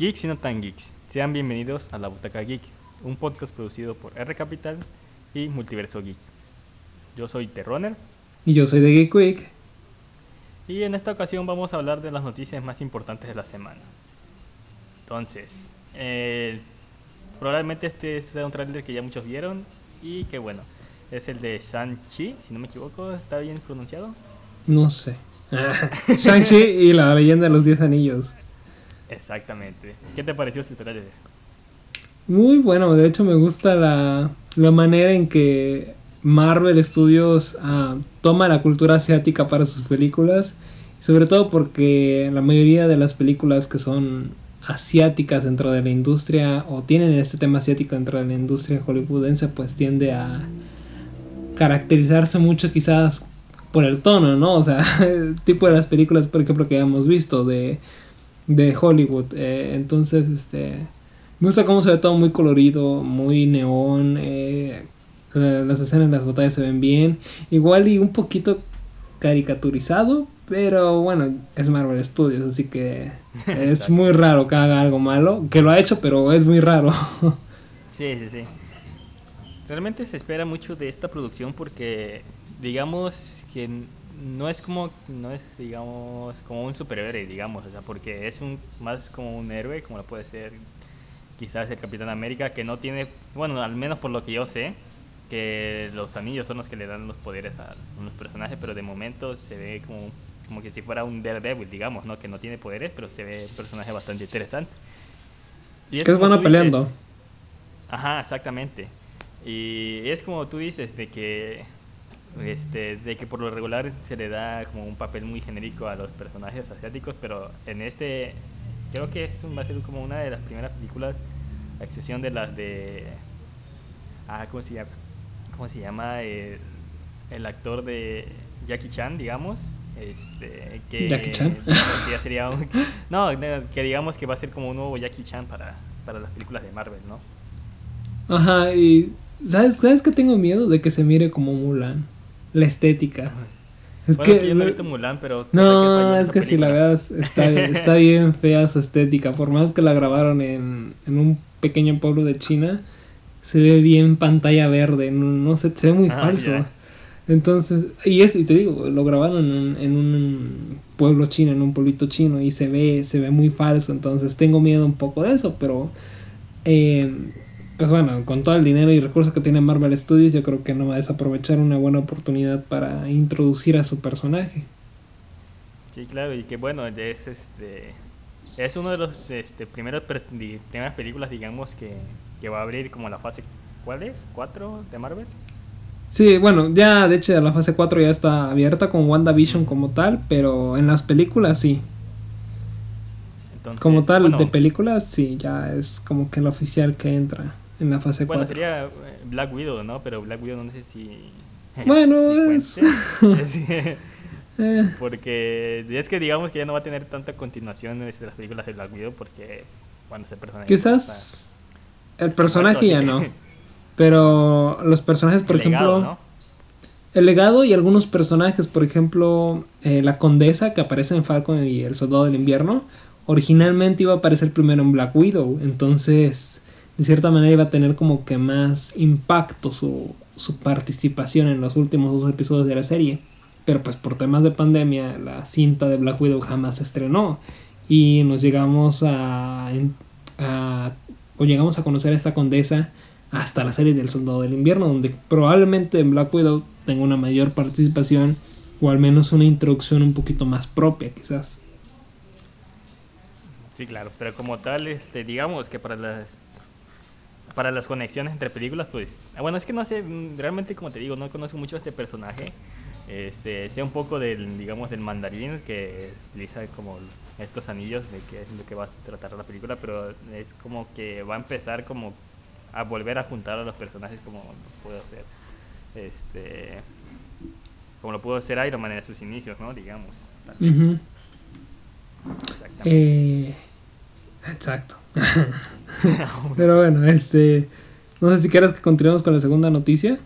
Geeks y no tan geeks, sean bienvenidos a La Butaca Geek, un podcast producido por R Capital y Multiverso Geek. Yo soy Terroner. Y yo soy de Geek Week. Y en esta ocasión vamos a hablar de las noticias más importantes de la semana. Entonces, eh, probablemente este sea un trailer que ya muchos vieron y que bueno, es el de Shang-Chi, si no me equivoco, ¿está bien pronunciado? No sé. Shang-Chi y la leyenda de los 10 anillos. Exactamente. ¿Qué te pareció este trailer? Muy bueno, de hecho me gusta la, la manera en que Marvel Studios ah, toma la cultura asiática para sus películas. Sobre todo porque la mayoría de las películas que son asiáticas dentro de la industria o tienen este tema asiático dentro de la industria hollywoodense pues tiende a caracterizarse mucho quizás por el tono, ¿no? O sea, el tipo de las películas, por ejemplo, que hemos visto de, de Hollywood. Eh, entonces, este, me gusta cómo se ve todo muy colorido, muy neón. Eh, las escenas de las batallas se ven bien. Igual y un poquito caricaturizado, pero bueno, es Marvel Studios, así que es muy raro que haga algo malo. Que lo ha hecho, pero es muy raro. sí, sí, sí. Realmente se espera mucho de esta producción porque, digamos, que no es como no es digamos como un superhéroe digamos o sea porque es un más como un héroe como lo puede ser quizás el Capitán América que no tiene bueno al menos por lo que yo sé que los anillos son los que le dan los poderes a los personajes pero de momento se ve como como que si fuera un Daredevil digamos no que no tiene poderes pero se ve un personaje bastante interesante. Y es que es bueno peleando. ajá exactamente. Y es como tú dices de que este, de que por lo regular se le da como un papel muy genérico a los personajes asiáticos, pero en este creo que es, va a ser como una de las primeras películas, a excepción de las de... Ah, ¿cómo se llama? ¿Cómo se llama? El, actor de Jackie Chan, digamos. Este, que Jackie Chan. sería no, que digamos que va a ser como un nuevo Jackie Chan para, para las películas de Marvel, ¿no? Ajá, y ¿sabes, ¿sabes que tengo miedo? De que se mire como Mulan la estética. Es que, yo no he visto Mulan, pero... No, es que si la veas, está, está bien fea su estética. Por más que la grabaron en, en un pequeño pueblo de China, se ve bien pantalla verde. No, sé, se ve muy ah, falso. Entonces, y, es, y te digo, lo grabaron en, en, un pueblo chino, en un pueblito chino, y se ve, se ve muy falso. Entonces tengo miedo un poco de eso, pero... Eh, pues bueno, con todo el dinero y recursos que tiene Marvel Studios, yo creo que no va a desaprovechar una buena oportunidad para introducir a su personaje. Sí, claro, y que bueno, es este es uno de los este, primeros primeras películas, digamos, que, que va a abrir como la fase ¿cuál es? ¿4 de Marvel? Sí, bueno, ya de hecho la fase 4 ya está abierta con WandaVision como tal, pero en las películas sí. como tal, de películas sí, ya es como que el oficial que entra en la fase 4. Bueno, sería eh, Black Widow, ¿no? Pero Black Widow no sé si... Bueno, es... Eh. porque es que digamos que ya no va a tener tanta continuación de las películas de Black Widow porque cuando se personaje... Quizás el personaje ya no. Pero los personajes, por ejemplo... El legado y algunos personajes, por ejemplo, eh, la condesa que aparece en Falcon y el soldado del invierno, originalmente iba a aparecer primero en Black Widow. Entonces, de cierta manera iba a tener como que más impacto su, participación en los últimos dos episodios de la serie. Pero pues por temas de pandemia la cinta de Black Widow jamás se estrenó. Y nos llegamos a, o llegamos a conocer a esta condesa hasta la serie del Soldado del Invierno, donde probablemente en Black Widow tenga una mayor participación o al menos una introducción un poquito más propia quizás. Sí, claro, pero como tal, este, digamos que para las para las conexiones entre películas, pues, bueno, es que no sé, mm, realmente como te digo, no conozco mucho este personaje. Este, sé un poco del, digamos, del mandarín que utiliza como estos anillos de que es lo que va a tratar la película, pero es como que va a empezar como a volver a juntar a los personajes como lo puedo hacer, este, como lo pudo hacer Iron Man en sus inicios, ¿no? Digamos. Eh, exacto. Pero bueno, este. No sé si quieres que continuemos con la segunda noticia.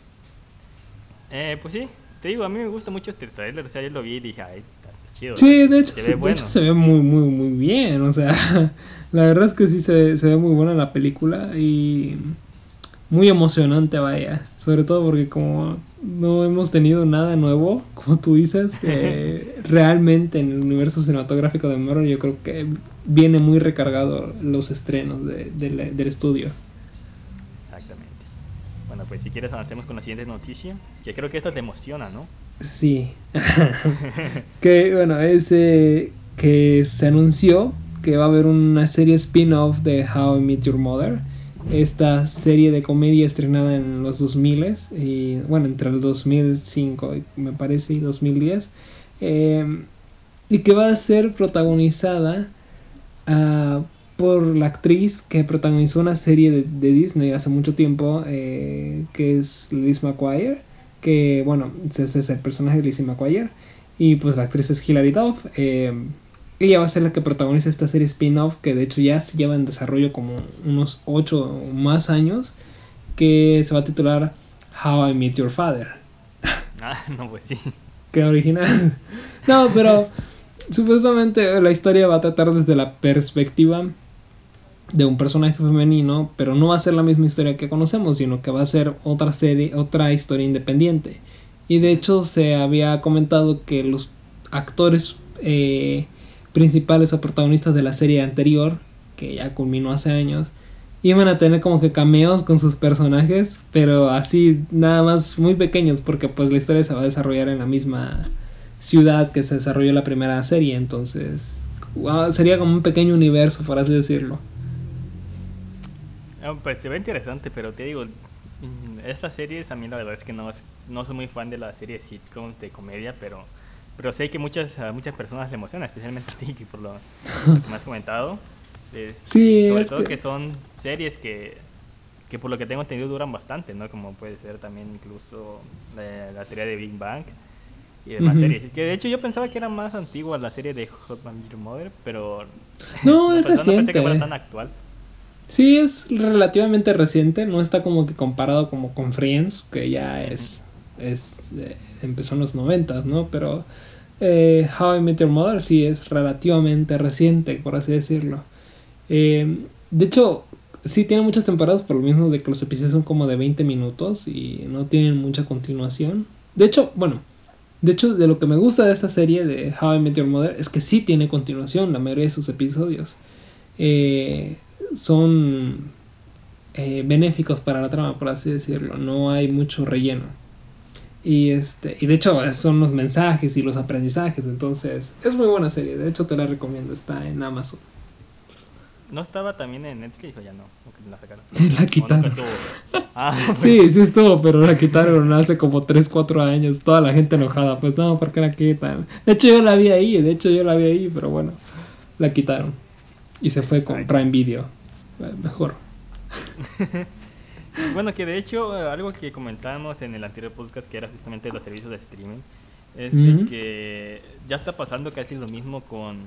Eh, pues sí, te digo, a mí me gusta mucho este trailer. O sea, yo lo vi y dije, ay, chido. Sí, de hecho, se, ve de hecho se ve muy, muy, muy bien. O sea, la verdad es que sí se, se ve muy buena la película y muy emocionante, vaya. Sobre todo porque como no hemos tenido nada nuevo, como tú dices, realmente en el universo cinematográfico de Marvel yo creo que viene muy recargado los estrenos de, del estudio. Exactamente. Bueno, pues si quieres avancemos con la siguiente noticia, que creo que esta te emociona, ¿no? Sí. que bueno, es que se anunció que va a haber una serie spin-off de How I Met Your Mother esta serie de comedia estrenada en los 2000 y bueno entre el 2005 me parece y 2010 em, y que va a ser protagonizada ah, por la actriz que protagonizó una serie de, Disney hace mucho tiempo eh, que es Liz McGuire que bueno ese es el personaje de Liz McGuire y pues la actriz es Hilary Duff em, ella va a ser la que protagoniza esta serie spin-off que de hecho ya se lleva en desarrollo como unos 8 o más años que se va a titular How I Met Your Father. Ah, no, pues sí. Qué original. No, pero supuestamente la historia va a tratar desde la perspectiva de un personaje femenino, pero no va a ser la misma historia que conocemos, sino que va a ser otra serie, otra historia independiente. Y de hecho se había comentado que los actores eh, principales o protagonistas de la serie anterior, que ya culminó hace años, iban a tener como que cameos con sus personajes, pero así nada más muy pequeños, porque pues la historia se va a desarrollar en la misma ciudad que se desarrolló la primera serie, entonces sería como un pequeño universo, por así decirlo. Ah, pues se ve interesante, pero te digo, mm, estas series a mí la verdad es que no, no soy muy fan de la serie sitcom de comedia, pero pero sé que muchas, a muchas personas le emociona, especialmente a ti, por lo que me has comentado. sí, sobre todo que... son series que, que por lo que tengo entendido duran bastante, ¿no? Como puede ser también incluso la, teoría de Big Bang y demás series. Que de hecho yo pensaba que era más antigua la serie de Hot Your Mother, pero no, es reciente. pensé que fuera tan actual. Sí, es relativamente reciente, no está como que comparado como con Friends, que ya es es, eh, empezó en los noventas, ¿no? Pero eh, How I Met Your Mother sí es relativamente reciente, por así decirlo. Eh, de hecho, sí tiene muchas temporadas por lo mismo de que los episodios son como de 20 minutos y no tienen mucha continuación. De hecho, bueno, de hecho, de lo que me gusta de esta serie de How I Met Your Mother es que sí tiene continuación la mayoría de sus episodios. son benéficos para la trama, por así decirlo. No hay mucho relleno. Y, este, y de hecho son los mensajes y los aprendizajes, entonces es muy buena serie, de hecho te la recomiendo, está en Amazon. ¿No estaba también en Netflix o ya no? La, la quitaron. Ah, sí, sí estuvo, pero la quitaron hace como 3, 4 años, toda la gente enojada, pues no, ¿por qué la quitan? De hecho yo la vi ahí, de hecho yo la vi ahí, pero bueno, la quitaron. Y se fue con Prime Video, eh, mejor. Bueno, que de hecho, eh, algo que comentábamos en el anterior podcast, que era justamente los servicios de streaming, es que ya está pasando casi lo mismo con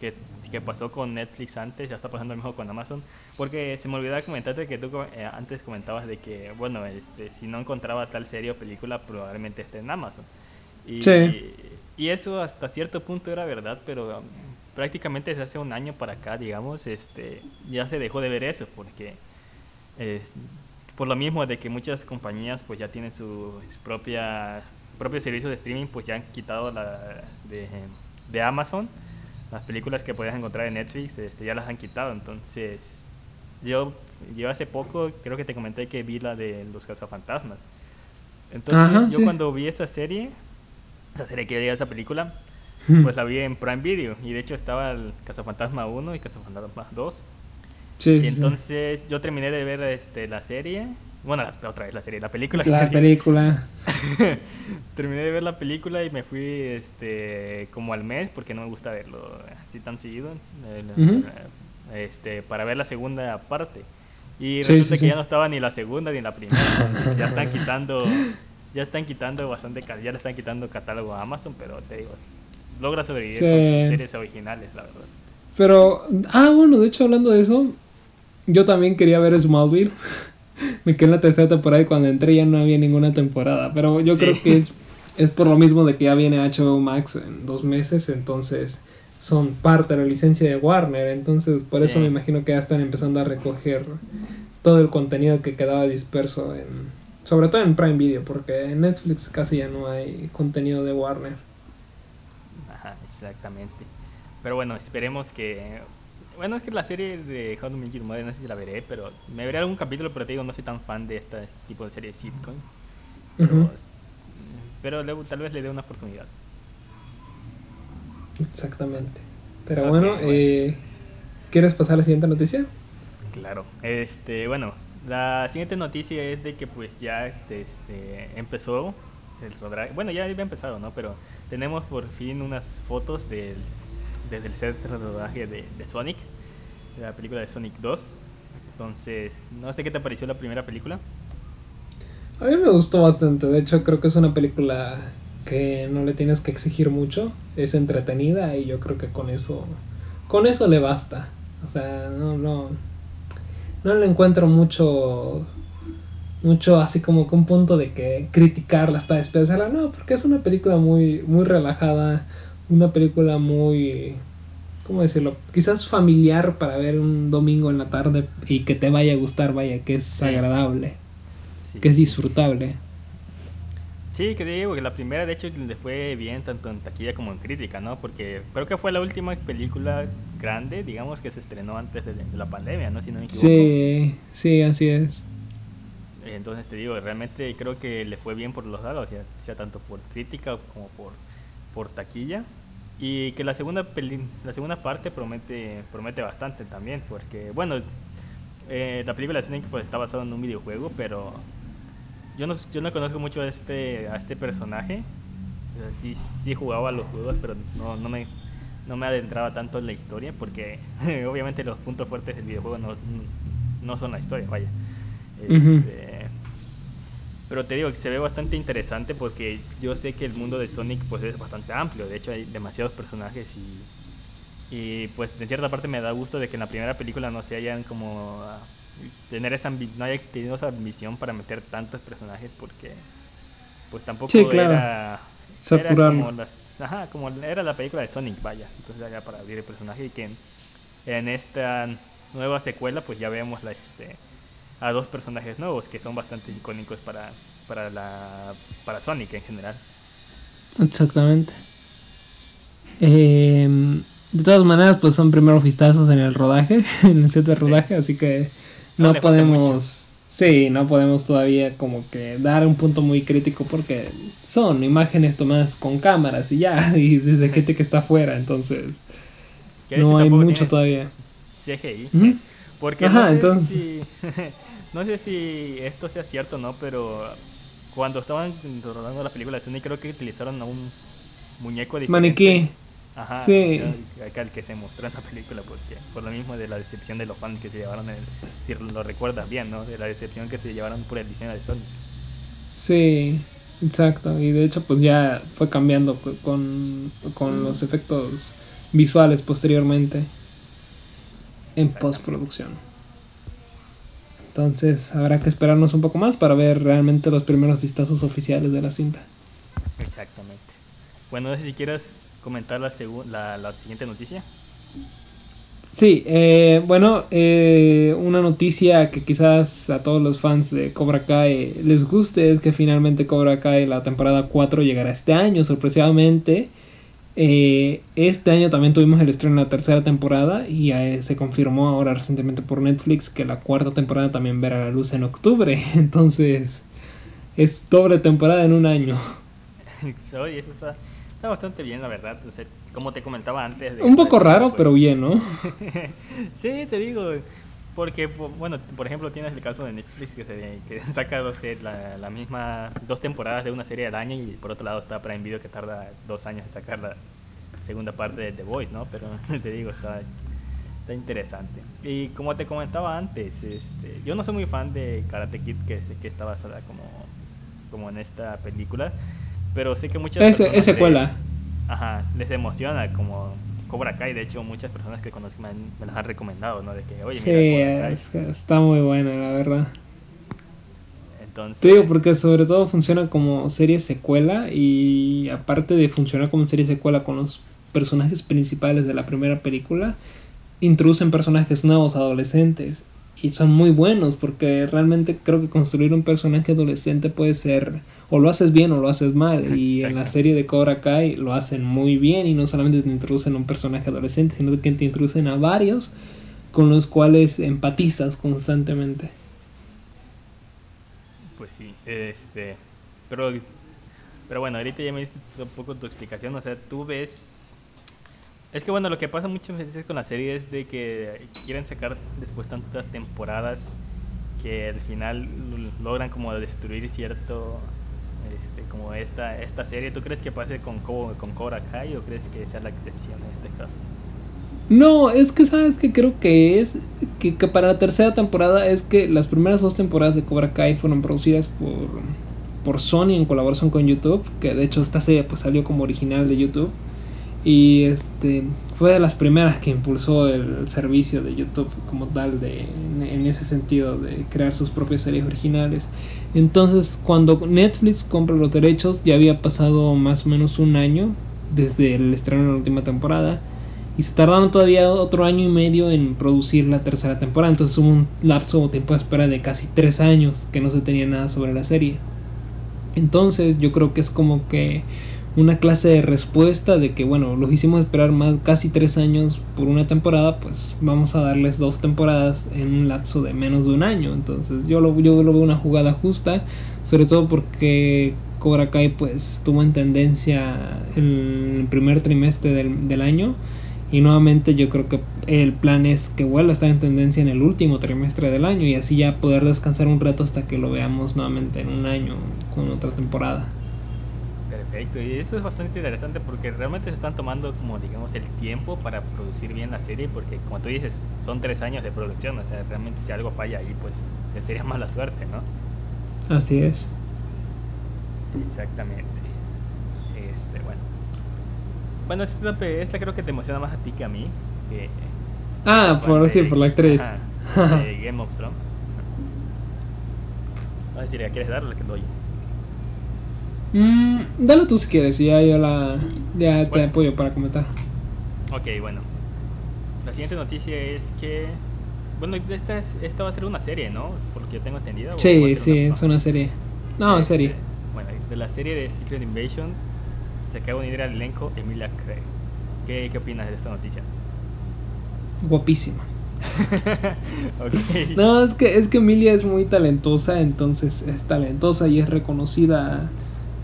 que, que, pasó con Netflix antes, ya está pasando lo mismo con Amazon, porque se me olvidaba comentarte que tú eh, antes comentabas de que, bueno, este, si no encontraba tal serie o película, probablemente esté en Amazon. Y, y, eso hasta cierto punto era verdad, pero um, prácticamente desde hace un año para acá, digamos, este, ya se dejó de ver eso, porque... Eh, por lo mismo de que muchas compañías pues ya tienen sus propia, propios servicios de streaming, pues ya han quitado la de, Amazon. Las películas que podías encontrar en Netflix este, ya las han quitado. Entonces, yo, yo hace poco creo que te comenté que vi la de Los Cazafantasmas. Entonces, yo cuando vi esta serie, esa serie que esa película, pues la vi en Prime Video. Y de hecho estaba el Cazafantasma 1 y Cazafantasma 2 y entonces yo terminé de ver este, la serie. Bueno, otra vez la serie, la película. La película. terminé de ver la película y me fui este como al mes porque no me gusta verlo así tan seguido. este, para ver la segunda parte. Y resulta que ya no estaba ni la segunda ni la primera. ya están quitando ya están quitando bastante ya le están quitando catálogo a Amazon, pero te digo, logra sobrevivir con sus series originales, la verdad. Pero, ah, bueno, de hecho hablando de eso, yo también quería ver Smallville. Me quedé en la tercera temporada y cuando entré ya no había ninguna temporada. Pero yo creo que es es por lo mismo de que ya viene HBO Max en dos meses, entonces son parte de la licencia de Warner, entonces por eso me imagino que ya están empezando a recoger todo el contenido que quedaba disperso en sobre todo en Prime Video, porque en Netflix casi ya no hay contenido de Warner. Ajá, exactamente. Pero bueno, esperemos que bueno, es que la serie de How to Make Your Mother no sé si la veré, pero me veré algún capítulo, pero te digo, no soy tan fan de este tipo de serie de sitcom. Pero, tal vez le dé una oportunidad. Exactamente. Pero bueno, Eh, ¿quieres pasar a la siguiente noticia? Claro. Este, bueno, la siguiente noticia es de que pues ya este, empezó el rodaje. Bueno, ya había empezado, ¿no? Pero tenemos por fin unas fotos del desde el set de rodaje de, Sonic, la película de Sonic 2. Entonces, no sé qué te pareció la primera película. A mí me gustó bastante, de hecho creo que es una película que no le tienes que exigir mucho, es entretenida y yo creo que con eso con eso le basta. O sea, no no no le encuentro mucho mucho así como que un punto de que criticarla hasta despedirla, no, porque es una película muy muy relajada, una película muy, ¿cómo decirlo? Quizás familiar para ver un domingo en la tarde y que te vaya a gustar, vaya, que es agradable, que es disfrutable. Sí, que digo que la primera de hecho le fue bien tanto en taquilla como en crítica, ¿no? Porque creo que fue la última película grande, digamos, que se estrenó antes de, la pandemia, ¿no? Si no me equivoco. Sí, sí, así es. Entonces te digo, realmente creo que le fue bien por los lados, ya, sea tanto por crítica como por por taquilla y que la segunda peli la segunda parte promete promete bastante también porque bueno eh, la película de Sonic pues está basada en un videojuego pero yo no yo no conozco mucho a este a este personaje. Sí sí jugaba a los juegos pero no, no me no me adentraba tanto en la historia porque obviamente los puntos fuertes del videojuego no, no son la historia vaya. Este, pero te digo que se ve bastante interesante porque yo sé que el mundo de Sonic pues es bastante amplio. De hecho hay demasiados personajes y, y pues en cierta parte me da gusto de que en la primera película no se hayan como ah, tener esa no haya tenido esa ambición para meter tantos personajes porque pues tampoco era, como, ajá, como era la película de Sonic, vaya. Entonces ya para abrir el personaje y que en, en esta nueva secuela pues ya vemos la este a dos personajes nuevos que son bastante icónicos para, para, la, para Sonic en general. Exactamente. Em, de todas maneras, pues son primeros vistazos en el rodaje, en el set de rodaje, así que no, podemos... Sí, no podemos todavía como que dar un punto muy crítico porque son imágenes tomadas con cámaras y ya, y desde gente que está afuera, entonces no hay mucho todavía. CGI. Porque no sé entonces... No sé si esto sea cierto o no, pero cuando estaban rodando la película de Sonic creo que utilizaron a un muñeco diferente. Maniquí. Ajá, sí. acá el que se mostró en la película, porque por lo mismo de la decepción de los fans que se llevaron, el, si lo recuerdas bien, ¿no? De la decepción que se llevaron por el diseño de Sonic. Sí, exacto. Y de hecho, pues ya fue cambiando con, con los efectos visuales posteriormente en postproducción. Entonces habrá que esperarnos un poco más para ver realmente los primeros vistazos oficiales de la cinta. Exactamente. Bueno, no sé si quieres comentar la, la, siguiente noticia. Sí, eh, bueno, eh, una noticia que quizás a todos los fans de Cobra Kai les guste es que finalmente Cobra Kai la temporada 4 llegará este año, sorpresivamente. Eh, este año también tuvimos el estreno de la tercera temporada y eh, se confirmó ahora recientemente por Netflix que la cuarta temporada también verá la luz en octubre. Entonces es doble temporada en un año. Oye, eso está, bastante bien, la verdad. como te comentaba antes. un poco raro, pues pero bien, ¿no? sí, te digo. Porque, bueno, por ejemplo, tienes el caso de Netflix que, se, que saca dos, la, la, misma dos temporadas de una serie al año y por otro lado está Prime Video que tarda dos años en sacar la segunda parte de The Voice, ¿no? Pero te digo, está, está interesante. Y como te comentaba antes, este, yo no soy muy fan de Karate Kid que, que está basada como, como en esta película, pero sé que muchas es secuela. Ajá, les emociona como Cobra Kai, de hecho muchas personas que conozco me, las han recomendado, ¿no? De que, oye, mira, sí, está muy buena, la verdad. Entonces... Te digo, porque sobre todo funciona como serie secuela y aparte de funcionar como serie secuela con los personajes principales de la primera película, introducen personajes nuevos adolescentes y son muy buenos porque realmente creo que construir un personaje adolescente puede ser o lo haces bien o lo haces mal. Y en la serie de Cobra Kai lo hacen muy bien y no solamente te introducen un personaje adolescente sino que te introducen a varios con los cuales empatizas constantemente. Pues sí este pero pero bueno ahorita ya me diste un poco tu explicación o sea tú ves es que bueno, lo que pasa muchas veces con la serie es de que quieren sacar después tantas temporadas que al final logran como destruir cierto este, como esta esta serie. ¿Tú crees que pase con con Cobra Kai o crees que sea la excepción en este caso? No, es que sabes que creo que es que, para la tercera temporada es que las primeras dos temporadas de Cobra Kai fueron producidas por por Sony en colaboración con YouTube, que de hecho esta serie pues salió como original de YouTube y este fue de las primeras que impulsó el servicio de YouTube como tal de, en, ese sentido de crear sus propias series originales. Entonces cuando Netflix compra los derechos ya había pasado más o menos un año desde el estreno de la última temporada y se tardaron todavía otro año y medio en producir la tercera temporada. Entonces hubo un lapso o tiempo de espera de casi tres años que no se tenía nada sobre la serie. Entonces yo creo que es como que una clase de respuesta de que bueno, los hicimos esperar más casi tres años por una temporada, pues vamos a darles dos temporadas en un lapso de menos de un año. Entonces yo lo, yo lo veo una jugada justa, sobre todo porque Cobra Kai pues estuvo en tendencia en el primer trimestre del, del año. Y nuevamente yo creo que el plan es que vuelva a estar en tendencia en el último trimestre del año y así ya poder descansar un rato hasta que lo veamos nuevamente en un año con otra temporada. Perfecto, y eso es bastante interesante porque realmente se están tomando como digamos el tiempo para producir bien la serie porque como tú dices, son tres años de producción, o sea, realmente si algo falla ahí pues sería mala suerte, ¿no? Así es. Exactamente. Este, bueno. Bueno, esta, esta creo que te emociona más a ti que a mí. Que, ah, por, sí, por la actriz. de Game of Thrones. No sé si le quieres dar o le que doy. Mm, dale tú si quieres, y ya yo la. Ya te apoyo para comentar. Ok, bueno. La siguiente noticia es que. Bueno, esta, es, esta va a ser una serie, ¿no? Porque yo tengo entendido. Sí, sí, es una serie. No, es serie. Bueno, de la serie de Secret Invasion se acaba de unir al elenco Emilia Craig. ¿Qué, ¿Qué opinas de esta noticia? Guapísima. okay. No, es que, es que Emilia es muy talentosa, entonces es talentosa y es reconocida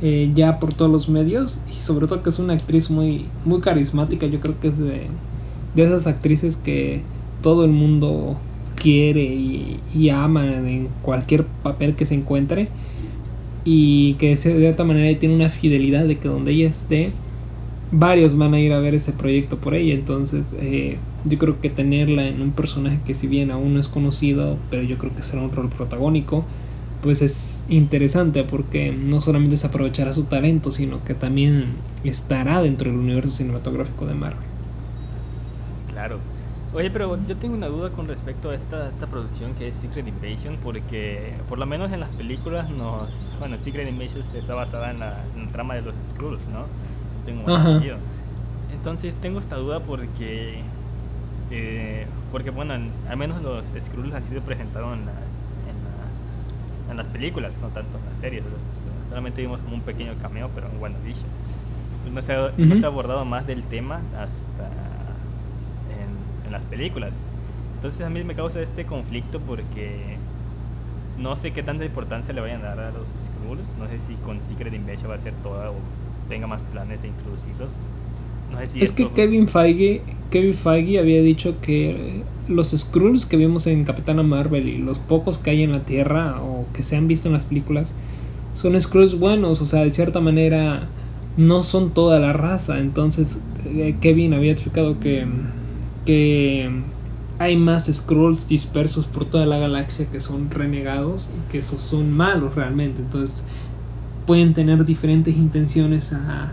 eh, ya por todos los medios y sobre todo que es una actriz muy, muy carismática, yo creo que es de, de esas actrices que todo el mundo quiere y, y, ama en cualquier papel que se encuentre y que de cierta manera tiene una fidelidad de que donde ella esté varios van a ir a ver ese proyecto por ella. Entonces eh, yo creo que tenerla en un personaje que si bien aún no es conocido pero yo creo que será un rol protagónico pues es interesante porque no solamente se aprovechará su talento, sino que también estará dentro del universo cinematográfico de Marvel. Claro. Oye, pero yo tengo una duda con respecto a esta, esta producción que es Secret Invasion, porque por lo menos en las películas nos... Bueno, Secret Invasion está basada en la, trama de los Skrulls, ¿no? Tengo. Entonces tengo esta duda porque... Eh, porque bueno, al menos los Skrulls han sido presentados en las en las películas, no tanto en las series. Solamente vimos como un pequeño cameo, pero en WandaVision. Pues no, se ha, no se ha abordado más del tema hasta en, en, las películas. Entonces a mí me causa este conflicto porque no sé qué tanta importancia le vayan a dar a los Skrulls. No sé si con Secret Invasion va a ser toda o tenga más planes de introducirlos. No sé si es que Kevin Feige, Kevin Feige había dicho que los Skrulls que vimos en Capitana Marvel y los pocos que hay en la Tierra o que se han visto en las películas son Skrulls buenos, o sea, de cierta manera no son toda la raza. Entonces eh, Kevin había explicado que, que hay más Skrulls dispersos por toda la galaxia que son renegados y que esos son malos realmente. Entonces pueden tener diferentes intenciones a,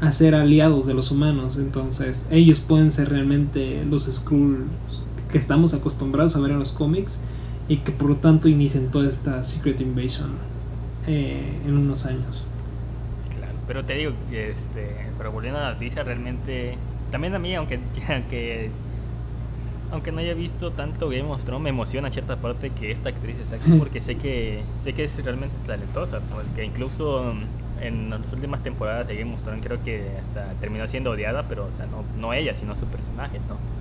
a ser aliados de los humanos. Entonces ellos pueden ser realmente los Skrulls que estamos acostumbrados a ver en los cómics y que por lo tanto inicien toda esta Secret Invasion eh, en unos años. Claro, pero te digo, este, pero volviendo a la noticia, realmente, también a mí, aunque, aunque, aunque no haya visto tanto Game of Thrones, me emociona cierta parte que esta actriz está aquí porque sé que, sé que es realmente talentosa, porque incluso en las últimas temporadas de Game of Thrones creo que hasta terminó siendo odiada, pero o sea, no, no ella, sino su personaje, ¿no?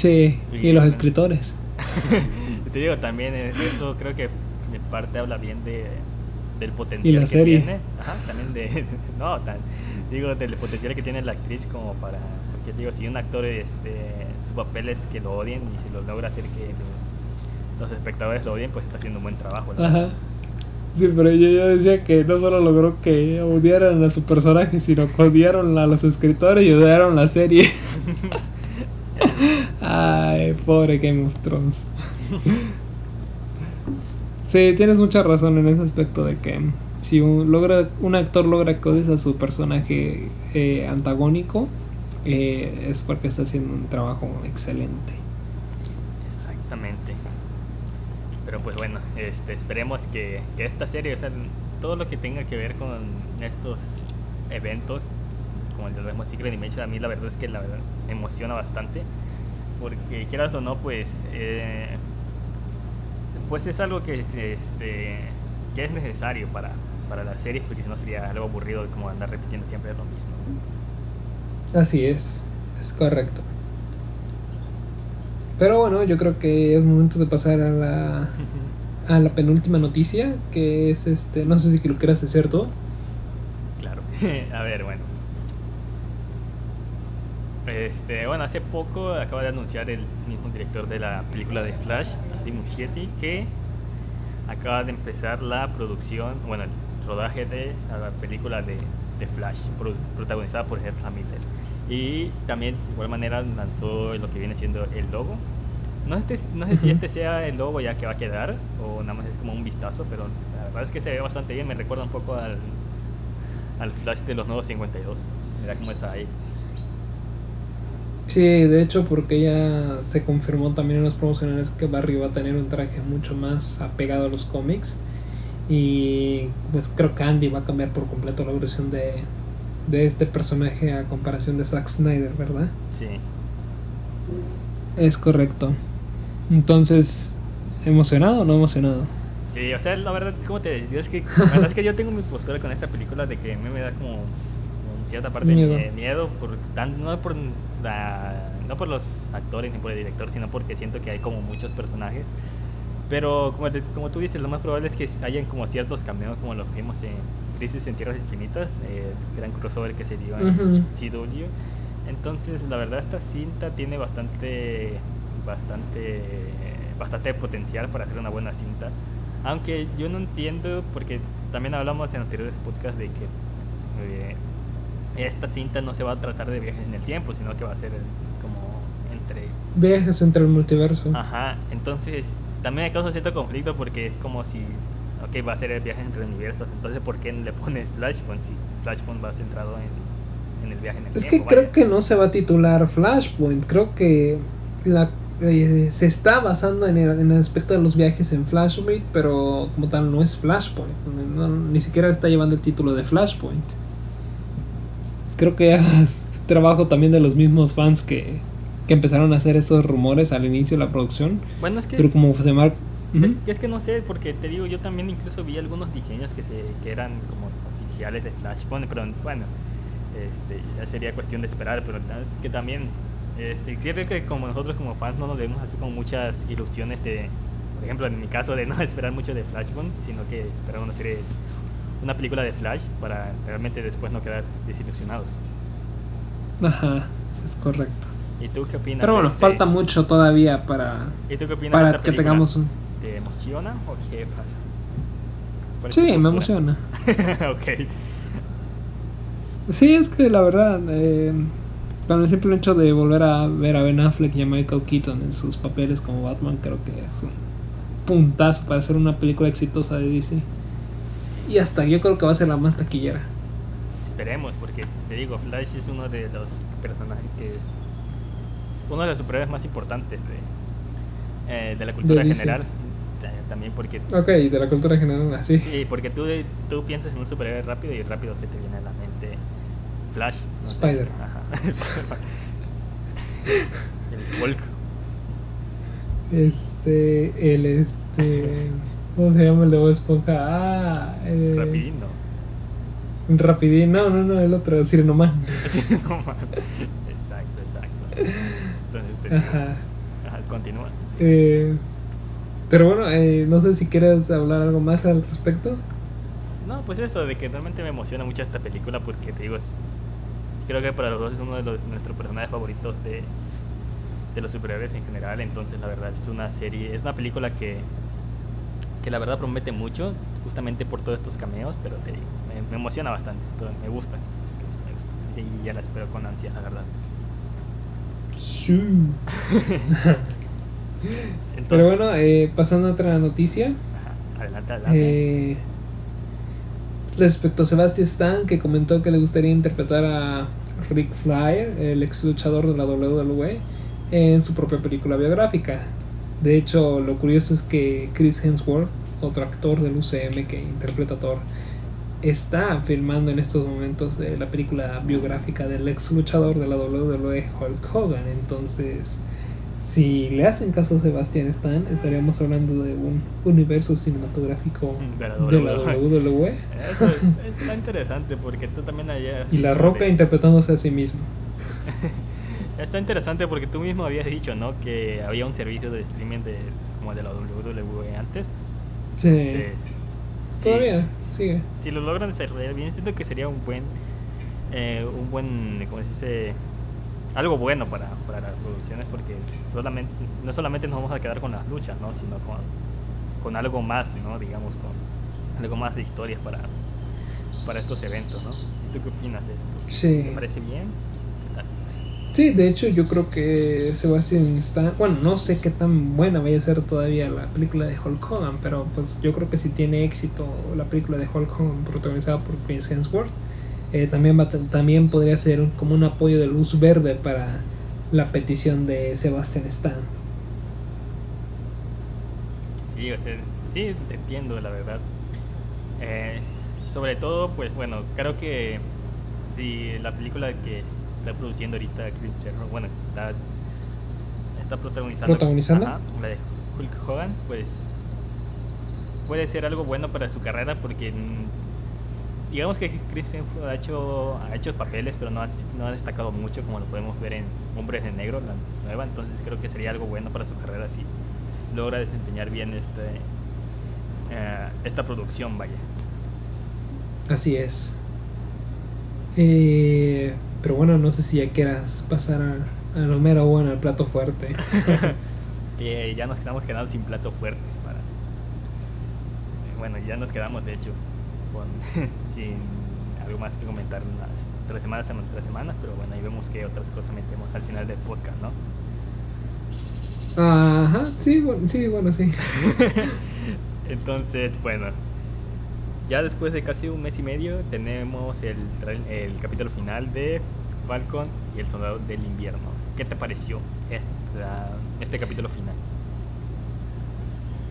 Sí, y, los escritores. te digo, también eh, eso creo que de parte habla bien de, del potencial que tiene. Ajá, también de. No, digo, del potencial que tiene la actriz como para. Porque digo, si un actor, este, su papel es que lo odien y si lo logra hacer que los espectadores lo odien, pues está haciendo un buen trabajo. Ajá. Sí, pero yo, yo, decía que no solo logró que odiaran a su personaje, sino que odiaron a los escritores y odiaron la serie. Ay, pobre Game of Thrones. Sí, tienes mucha razón en ese aspecto de que si un, logra, un actor logra que a su personaje eh, antagónico, eh, es porque está haciendo un trabajo excelente. Exactamente. Pero pues bueno, este, esperemos que, que esta serie, o sea, todo lo que tenga que ver con estos eventos, como el de los Secret Dimension, a mí la verdad es que la verdad me emociona bastante porque quieras o no, pues, eh, pues es algo que, este, que es necesario para, para las series, porque si no sería algo aburrido como andar repitiendo siempre lo mismo. Así es, es correcto. Pero bueno, yo creo que es momento de pasar a la, a la penúltima noticia, que es este, no sé si lo quieras hacer tú. Claro, a ver, bueno. Este, bueno, hace poco acaba de anunciar el mismo director de la película de Flash, Andy Muschietti, que acaba de empezar la producción, bueno, el rodaje de la película de, de Flash, protagonizada por Jeff Ramírez. Y también, de igual manera, lanzó lo que viene siendo el logo. No, este, no sé si este sea el logo ya que va a quedar, o nada más es como un vistazo, pero la verdad es que se ve bastante bien. Me recuerda un poco al, al Flash de los nuevos 52. Mira cómo está ahí. Sí, de hecho, porque ya se confirmó también en los promocionales que Barry va a tener un traje mucho más apegado a los cómics. Y pues creo que Andy va a cambiar por completo la versión de, de este personaje a comparación de Zack Snyder, ¿verdad? Sí. Es correcto. Entonces, ¿emocionado o no emocionado? Sí, o sea, la verdad, como te decía, es que, la verdad es que yo tengo mi postura con esta película de que a mí me da como cierta parte miedo. de miedo, por, no, por la, no por los actores ni por el director, sino porque siento que hay como muchos personajes. Pero como, como tú dices, lo más probable es que hayan como ciertos cambios como los vimos en Crisis en Tierras Infinitas, eh, gran crossover que se dio en CW. Entonces, la verdad, esta cinta tiene bastante, bastante, bastante potencial para hacer una buena cinta. Aunque yo no entiendo, porque también hablamos en anteriores podcasts de que eh, esta cinta no se va a tratar de viajes en el tiempo, sino que va a ser como entre... Viajes entre el multiverso. Ajá, entonces también me causa cierto conflicto porque es como si, ok, va a ser el viaje entre universos, entonces ¿por qué le pone Flashpoint si Flashpoint va centrado en, en el viaje en el es tiempo? Es que creo que no se va a titular Flashpoint, creo que la eh, se está basando en el, en el, aspecto de los viajes en Flashpoint, pero como tal no es Flashpoint, ni siquiera está llevando el título de Flashpoint creo que es trabajo también de los mismos fans que, que empezaron a hacer esos rumores al inicio de la producción. Bueno, es que... Pero como se marca... es, es, que no sé, porque te digo, yo también incluso vi algunos diseños que, se, que eran como oficiales de Flashpoint, pero bueno, este, ya sería cuestión de esperar, pero que también, este, creo que como nosotros como fans no nos debemos hacer como muchas ilusiones de, por ejemplo, en mi caso, de no esperar mucho de Flashpoint, sino que esperar una serie una película de Flash para realmente después no quedar desilusionados. Ajá, es correcto. ¿Y tú qué opinas? Pero bueno, este falta mucho todavía para, ¿Y tú qué opinas para que tengamos un... ¿Te emociona o qué pasa? Sí, me emociona. ok. Sí, es que la verdad, eh, con el simple hecho de volver a ver a Ben Affleck y a Michael Keaton en sus papeles como Batman, creo que es un puntazo para hacer una película exitosa de DC. Y hasta yo creo que va a ser la más taquillera. Esperemos, porque te digo, Flash es uno de los personajes que. Uno de los superhéroes más importantes de, eh, de la cultura general. también porque... Ok, de la cultura general, así. Sí, porque tú, tú piensas en un superhéroe rápido y rápido se te viene a la mente Flash. no sé. Spider. Ajá. el Hulk. Este, el este... ¿Cómo se llama el de Bob Esponja? Ah, eh, Rapidín, ¿no? Rapidín, no, no, no, el otro, Sirenoman. Mames. Exacto, exacto. Entonces, te digo, Ajá. ajá, continúa. Eh, pero bueno, eh, no sé si quieres hablar algo más al respecto. No, pues eso, de que realmente me emociona mucho esta película porque te digo, es, creo que para los dos es uno de los, nuestros personajes favoritos de, de los superhéroes en general, entonces la verdad es una serie, es una película que, que la verdad promete mucho, justamente por todos estos cameos, pero te digo, me, me emociona bastante, todo- me gusta, me gusta, me gusta, y ya la espero con ansia, la verdad. Sí. Entonces, Pero bueno, eh, pasando a otra noticia. ajá, adelante, adelante. Eh, respecto a Sebastian Stan, que comentó que le gustaría interpretar a Rick Flair, el ex luchador de la WWE, en su propia película biográfica. De hecho, lo curioso es que Chris Hemsworth, otro actor del UCM que interpreta a Thor, está filmando en estos momentos eh, la película biográfica del ex luchador de la WWE, Hulk Hogan. Entonces, si le hacen caso a Sebastian Stan, estaríamos hablando de un universo cinematográfico De la de la WWE. WWE. Eso es, está interesante porque tú también ayer... Y La Roca interpretándose a sí mismo. Está interesante porque tú mismo habías dicho, ¿no? Que había un servicio de streaming de como de la WWE antes. Sí. Entonces, sí, Todavía sigue. Si lo logran desarrollar bien, siento que sería un buen, eh, un buen, ¿cómo se dice? Algo bueno para, para las producciones porque solamente, no solamente nos vamos a quedar con las luchas, ¿no? Sino con, con algo más, ¿no? Digamos, con algo más de historias para, para estos eventos, ¿no? ¿Tú qué opinas de esto? Sí. ¿Te parece bien? Sí, de hecho yo creo que Sebastian Stan, bueno, no sé qué tan buena vaya a ser todavía la película de Hulk Hogan, pero pues yo creo que si tiene éxito la película de Hulk Hogan protagonizada por Chris Hemsworth, eh, también, va también podría ser como un apoyo de luz verde para la petición de Sebastian Stan. Sí, o sea, sí, te entiendo, la verdad. Eh, sobre todo, pues bueno, creo que si la película que está produciendo ahorita Chris Hemsworth, bueno, está, está protagonizando, ¿Protagonizando? Ajá, la de Hulk Hogan, pues puede ser algo bueno para su carrera porque mm, digamos que Chris Hemsworth ha hecho, ha hecho papeles, pero no ha, no ha destacado mucho como lo podemos ver en Hombres de Negro, la nueva, entonces creo que sería algo bueno para su carrera si logra desempeñar bien este eh, esta producción, vaya. Así es. Eh, pero bueno, no sé si ya quieras pasar a, a lo mero bueno, al plato fuerte. que ya nos quedamos quedando sin plato fuertes para eh, bueno ya nos quedamos de hecho con sin algo más que comentar unas tres semanas semana tras semanas pero bueno ahí vemos que otras cosas metemos al final del podcast no Ajá, sí, bueno, sí, bueno, sí. entonces bueno ya después de casi un mes y medio tenemos el, el capítulo final de Falcon y el soldado del invierno ¿qué te pareció esta- este capítulo final?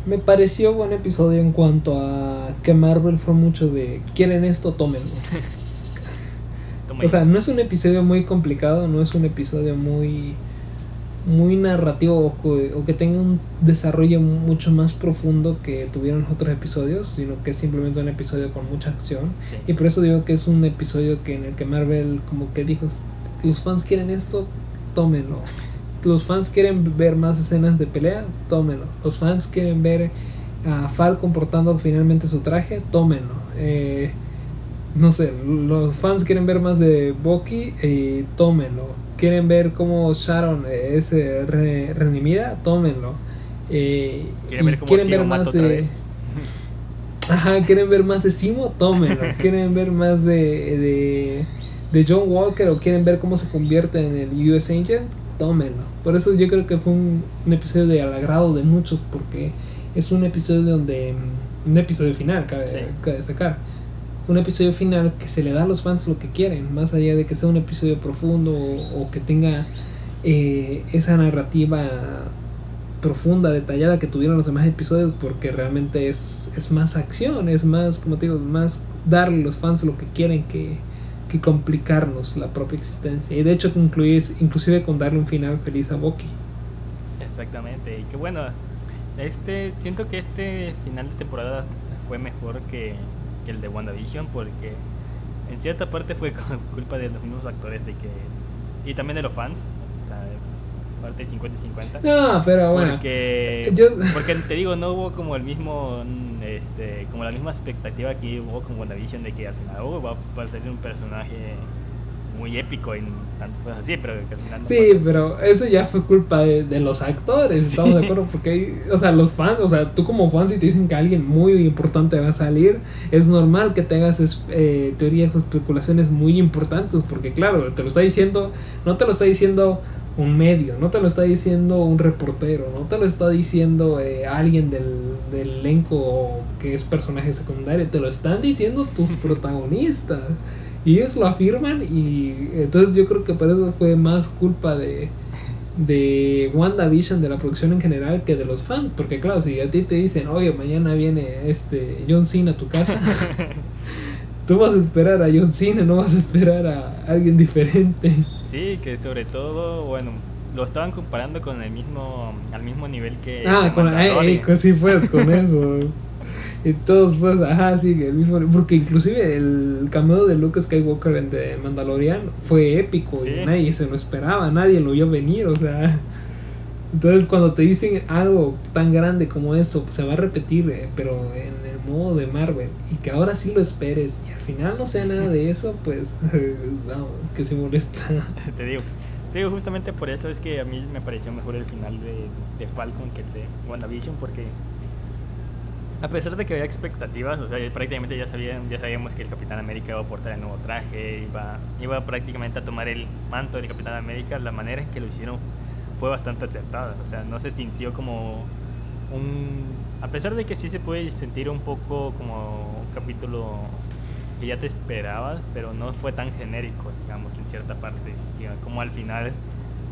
Me pareció buen episodio en cuanto a que Marvel fue mucho de quieren esto, tómenlo. O sea, no es un episodio muy complicado, no es un episodio muy muy narrativo o que, o que tenga un desarrollo mucho más profundo que tuvieron los otros episodios, sino que es simplemente un episodio con mucha acción. Sí. Y por eso digo que es un episodio que en el que Marvel como que dijo, los fans quieren esto, tómenlo. Los fans quieren ver más escenas de pelea, tómenlo. Los fans quieren ver a Falcon portando finalmente su traje, tómenlo. Eh, no sé, los fans quieren ver más de Bucky, eh, tómenlo. Quieren ver cómo Sharon eh, es eh, re- redimida, tómenlo. Eh, ¿Quieren ver cómo quieren Simo ver mata más de... Ajá, quieren ver más de Simo, tómenlo. quieren ver más de, de, de John Walker o quieren ver cómo se convierte en el US Agent, tómenlo. Por eso yo creo que fue un, un episodio de al agrado de muchos, porque es un episodio donde. Un episodio final, cabe, Sí. cabe destacar. Un episodio final que se le da a los fans lo que quieren, más allá de que sea un episodio profundo o, que tenga eh, esa narrativa profunda, detallada que tuvieron los demás episodios porque realmente es, es más acción, es más, como te digo, más darle a los fans lo que quieren que, que complicarnos la propia existencia. Y de hecho concluyes inclusive con darle un final feliz a Bucky. Exactamente, y que bueno, este siento que este final de temporada fue mejor que, que el de WandaVision porque en cierta parte fue culpa de los mismos actores de que y también de los fans parte 50 50 no pero bueno. Porque, porque te digo no hubo como el mismo este como la misma expectativa que hubo con WandaVision de que al final oh, va a ser un personaje muy épico y tantas cosas así, pero al final Sí, pero eso ya fue culpa de, los actores, estamos de acuerdo, porque hay, o sea, los fans, o sea, tú como fan si te dicen que alguien muy importante va a salir, es normal que tengas eh, teorías o especulaciones muy importantes, porque claro, te lo está diciendo, no te lo está diciendo un medio, no te lo está diciendo un reportero, no te lo está diciendo eh, alguien del, del elenco que es personaje secundario, te lo están diciendo tus protagonistas. Y ellos lo afirman y entonces yo creo que por eso fue más culpa de, de WandaVision, de la producción en general, que de los fans. Porque claro, si a ti te dicen, oye, mañana viene este John Cena a tu casa, tú vas a esperar a John Cena, no vas a esperar a alguien diferente. Sí, que sobre todo, bueno, lo estaban comparando con el mismo, al mismo nivel que... Ah, con, eh, eh, sí, pues, con eso. Y todos pues, ajá, sí, el mismo, porque inclusive el cameo de Luke Skywalker en The Mandalorian fue épico y nadie se lo esperaba, nadie lo vio venir, o sea. Entonces cuando te dicen algo tan grande como eso, se va a repetir, eh, pero en el modo de Marvel, y que ahora sí lo esperes, y al final no sea nada de eso, pues, no, que se molesta. te digo. Te digo, justamente por eso es que a mí me pareció mejor el final de, de Falcon que el de WandaVision, porque a pesar de que había expectativas, o sea, prácticamente ya, sabían, ya sabíamos que el Capitán América iba a portar el nuevo traje, iba, iba prácticamente a tomar el manto del Capitán América, la manera en que lo hicieron fue bastante acertada, o sea, no se sintió como un... A pesar de que sí se puede sentir un poco como un capítulo que ya te esperabas, pero no fue tan genérico, digamos, en cierta parte, como al final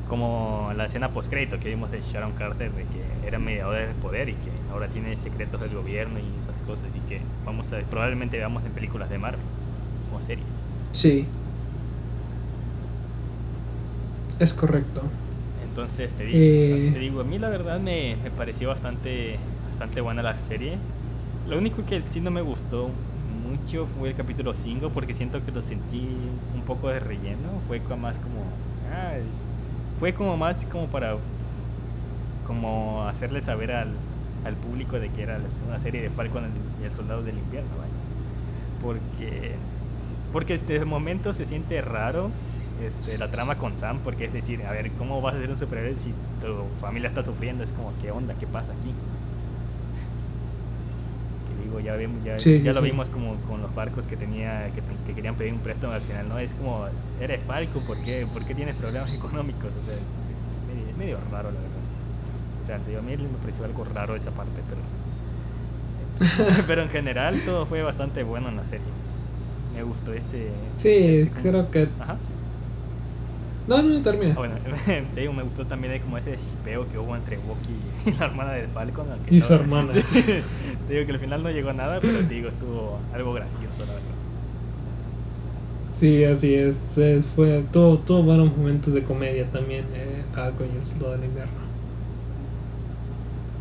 como la escena post crédito que vimos de Sharon Carter de que era mediadora del poder y que ahora tiene secretos del gobierno y esas cosas y que vamos a probablemente veamos en películas de Marvel o series. Sí. Es correcto. Entonces te digo, eh, te digo a mí la verdad me, me, pareció bastante bastante buena la serie. Lo único que sí no me gustó mucho fue el capítulo 5 porque siento que lo sentí un poco de relleno, fue más como ah, fue como más como para como hacerle saber al, al público de que era una serie de Falcon y el Soldado del Invierno, porque porque el momento se siente raro este, la trama con Sam, porque es decir, a ver, ¿cómo vas a ser un superhéroe si tu familia está sufriendo? Es como, ¿qué onda? ¿Qué pasa aquí? Digo, ya, vemos, ya, ya lo vimos como con los barcos que tenía que, que, querían pedir un préstamo al final, ¿no? Es como, eres Falcon, ¿por qué, ¿por qué tienes problemas económicos? O sea, es, medio, raro, la verdad. O sea, a mí me pareció algo raro esa parte, pero... pero en general todo fue bastante bueno en la serie. Me gustó ese... Sí, creo que... Ajá. No, no, termina. Ah, bueno, te digo, me gustó también como ese shipeo que hubo entre Bucky y la hermana de Falcon. Y su hermana. te digo que al final no llegó a nada, pero te digo, estuvo algo gracioso, la verdad. Sí, así es. Fue, tuvo, tuvo buenos momentos de comedia también, eh, Falcon y el Soldado del Invierno.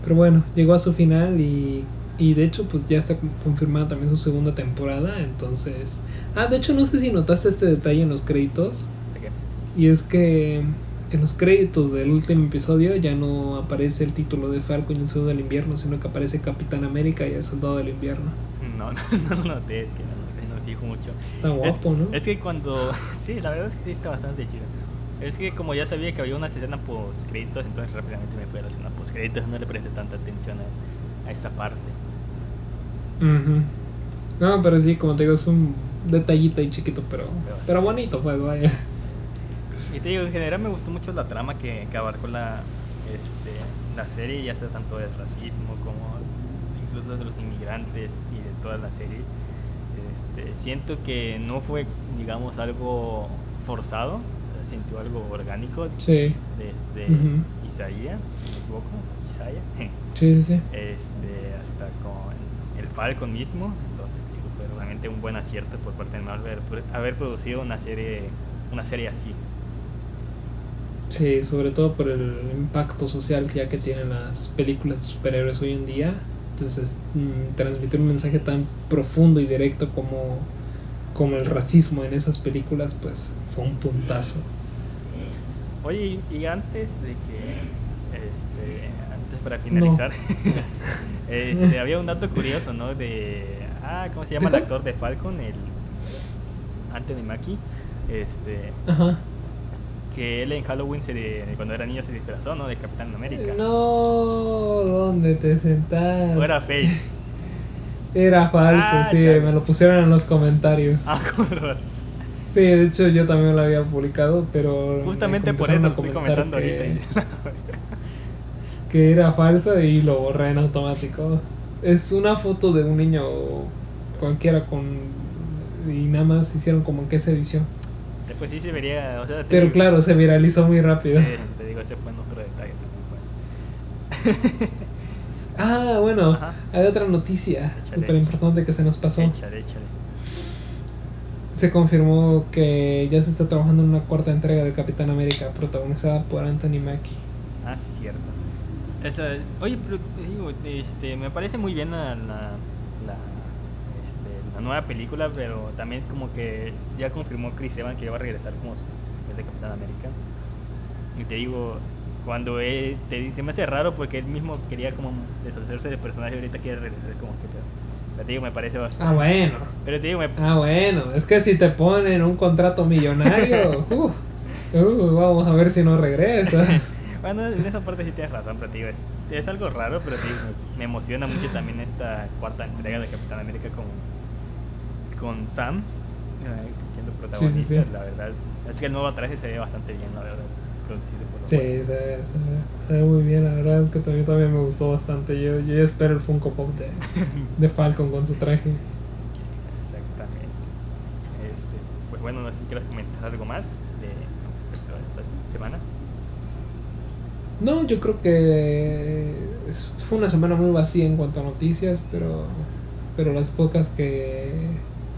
Pero bueno, llegó a su final y, y de hecho pues ya está confirmada también su segunda temporada. Entonces... Ah, de hecho no sé si notaste este detalle en los créditos. Y es que en los créditos del último episodio ya no aparece el título de Falcon y el Soldado del Invierno, sino que aparece Capitán América y el Soldado del Invierno. No, no, no lo noté, que no, no dijo mucho. Está guapo, es, ¿no? Es que cuando... sí, la verdad es que sí está bastante chido. Es que como ya sabía que había una escena post créditos, entonces rápidamente me fui a la escena post créditos, no le presté tanta atención a, a esa parte. No, pero sí, como te digo, es un detallito ahí chiquito, pero, pero bonito, pues vaya. Y te digo, en general me gustó mucho la trama que, que abarcó la, este, la serie, ya sea tanto del racismo como incluso de los inmigrantes y de toda la serie. Este, siento que no fue, digamos, algo forzado, sintió algo orgánico Sí. desde Ujú. Isaías, si no me equivoco, Isaiah, Sí, sí, sí. este, hasta con el Falcon mismo. Entonces digo, fue realmente un buen acierto por parte de Marvel haber, haber producido una serie, una serie así. Sí, sobre todo por el impacto social que ya que tienen las películas de superhéroes hoy en día. Entonces, mm, transmitir un mensaje tan profundo y directo como, como el racismo en esas películas, pues fue un puntazo. Oye, y antes de que, este, antes para finalizar, este, había un dato curioso, ¿no? De, ah, ¿cómo se llama el actor de Falcon? El Anthony Mackie, este, Ajá. Que él en Halloween se, de- cuando era niño se disfrazó, ¿no? De Capitán América. No, ¿dónde te sentás? O era fake. Era falso, Ah, sí, me lo pusieron en los comentarios. Ah, ¿cómo lo haces? Sí, de hecho yo también lo había publicado, pero... me Justamente por eso estoy comentando que- ahorita. que era falso y lo borré en automático. Es una foto de un niño cualquiera con y nada más hicieron como que esa edición. Después sí se vería, o sea, te Pero digo- claro, se viralizó muy rápido. Sí, te digo, ese fue nuestro detalle también. Fue. Ah, bueno, Ajá. hay otra noticia súper importante que se nos pasó. Échale, échale. Se confirmó que ya se está trabajando en una cuarta entrega de Capitán América protagonizada por Anthony Mackie. Ah, sí, es cierto. Esa- oye, pero digo, este, me parece muy bien la, la, la, nueva película, pero también como que ya confirmó Chris Evans que iba a regresar como papel de Capitán América. Y te digo, cuando él, te dice, me hace raro porque él mismo quería como deshacerse del personaje y ahorita quiere regresar, es como que, pero te digo, me parece bastante. Ah, bueno. Pero te digo, me, Ah, bueno. Es que si te ponen un contrato millonario, uh, uh, vamos a ver si no regresas. Bueno, en esa parte sí tienes razón, pero te digo, es, es algo raro, pero te digo, me, emociona mucho también esta cuarta entrega de Capitán América con, con Sam, eh, siendo protagonista, Sí, sí, sí. la verdad. Es que el nuevo traje se ve bastante bien, la verdad, producido por Sí, se ve, se ve- se ve muy bien, la verdad es que también, también me gustó bastante. Yo, yo espero el Funko Pop de, de Falcon con su traje. Exactamente. Este, pues bueno, no sé si quieres comentar algo más de respecto a esta semana. No, yo creo que fue una semana muy vacía en cuanto a noticias, pero, pero las pocas que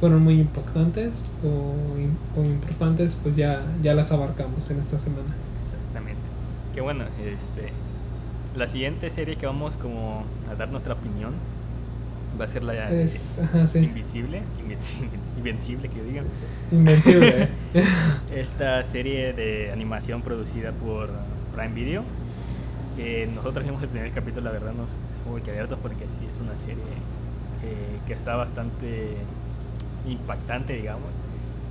fueron muy impactantes o, o importantes, pues ya, ya las abarcamos en esta semana. Exactamente. Que bueno, este, la siguiente serie que vamos como a dar nuestra opinión va a ser la Es, ajá, sí, Invisible, Invencible, Invencible que yo diga. invencible. Esta serie de animación producida por Prime Video. Que nosotros vimos el primer capítulo, la verdad nos muy que abiertos porque sí es una serie que, que está bastante impactante, digamos.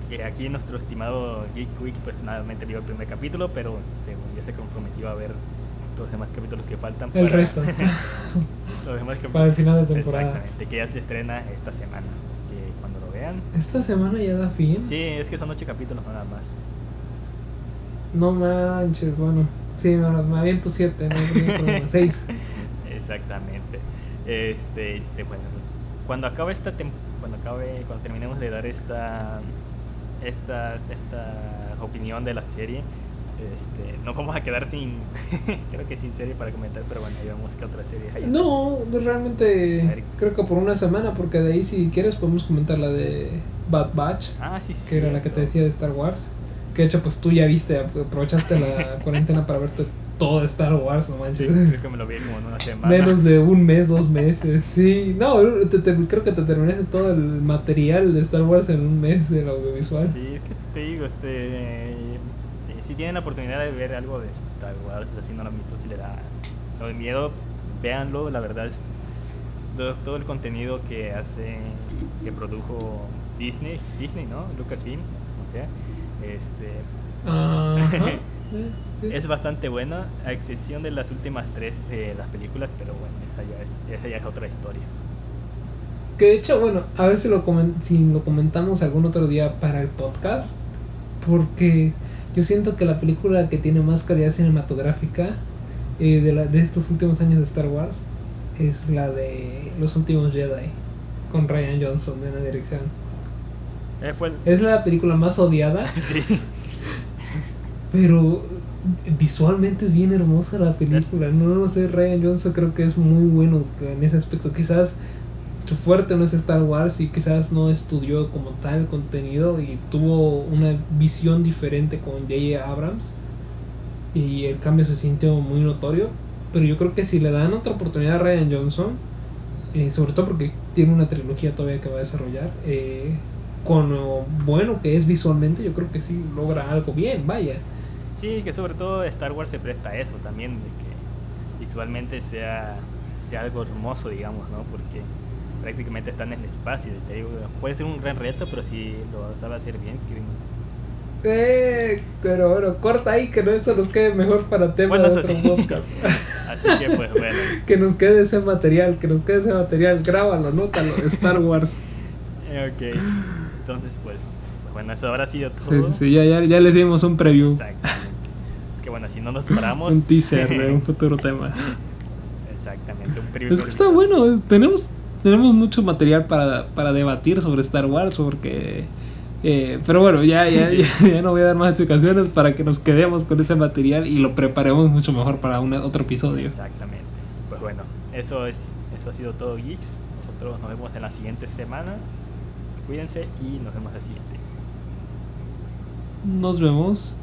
Que aquí nuestro estimado Geek Week personalmente vio el primer capítulo, pero este, bueno, ya se comprometió a ver los demás capítulos que faltan. El para- resto. los demás. Para el final de temporada. Exactamente, que ya se estrena esta semana. Que cuando lo vean. Esta semana ya da fin. Sí, es que son ocho capítulos nada más. No manches, bueno. Sí, me, me aviento siete, no. Seis. Exactamente. Este, te- bueno, cuando acabe esta tem- cuando acabe, cuando terminemos de dar esta estas esta opinión de la serie, este, no vamos a quedar sin creo que sin serie para comentar, pero bueno, ahí vemos que otra serie hay. No, ver. realmente creo que por una semana, porque de ahí si quieres podemos comentar la de Bad Batch, Ah, sí, sí. que era la que te decía de Star Wars. Que de hecho pues tú ya viste, aprovechaste la cuarentena para verte todo Star Wars, no Sí, manches. creo que me lo vi como en una semana. Menos de un mes, dos meses, sí. No, te- te- creo que te terminaste todo el material de Star Wars en un mes del audiovisual. Sí, es que te digo, este, eh, si tienen la oportunidad de ver algo de Star Wars, así no lo visto, si le da lo de miedo, véanlo, la verdad es todo el contenido que hace, que produjo Disney, Disney, ¿no? Lucasfilm, o sea, este, sí. es bastante bueno, a excepción de las últimas tres de las películas, pero bueno, esa ya es, esa ya es otra historia. Que de hecho, bueno, a ver si lo, si lo comentamos algún otro día para el podcast. Porque yo siento que la película que tiene más calidad cinematográfica eh, de, la, de estos últimos años de Star Wars es la de Los Últimos Jedi. Con Ryan Johnson en la dirección. Eh, fue el- Es la película más odiada. sí. Pero visualmente es bien hermosa la película. No, no sé, Ryan Johnson creo que es muy bueno en ese aspecto. Quizás su fuerte no es Star Wars y quizás no estudió como tal el contenido y tuvo una visión diferente con J.J. Abrams y el cambio se sintió muy notorio. Pero yo creo que si le dan otra oportunidad a Ryan Johnson, eh, sobre todo porque tiene una trilogía todavía que va a desarrollar, eh, con lo bueno que es visualmente, yo creo que sí logra algo bien, vaya. Sí, que sobre todo Star Wars se presta a eso también, de que visualmente sea, sea algo hermoso, digamos, ¿no? Porque prácticamente están en el espacio. Te digo, puede ser un gran reto, pero si lo sabe hacer bien, eh, pero bueno, corta ahí que no eso nos quede mejor para tema de otro podcast. Así que pues bueno. que nos quede ese material, que nos quede ese material, grábalo, anótalo, Star Wars. ok, entonces pues, bueno, eso ahora ha sido todo. Sí, sí, sí, ya, ya, ya les dimos un preview. Exacto. Es que bueno, si no nos paramos. un teaser de un futuro tema. Exactamente, un preview. Es que está bueno, tenemos, tenemos mucho material para, para debatir sobre Star Wars, porque eh, pero bueno, ya, ya, ya, no voy a dar más explicaciones para que nos quedemos con ese material y lo preparemos mucho mejor para un, otro episodio. Exactamente. Pues bueno, eso, es, eso ha sido todo, Geeks. Nosotros nos vemos en la siguiente semana. Cuídense y nos vemos la siguiente. Nos vemos.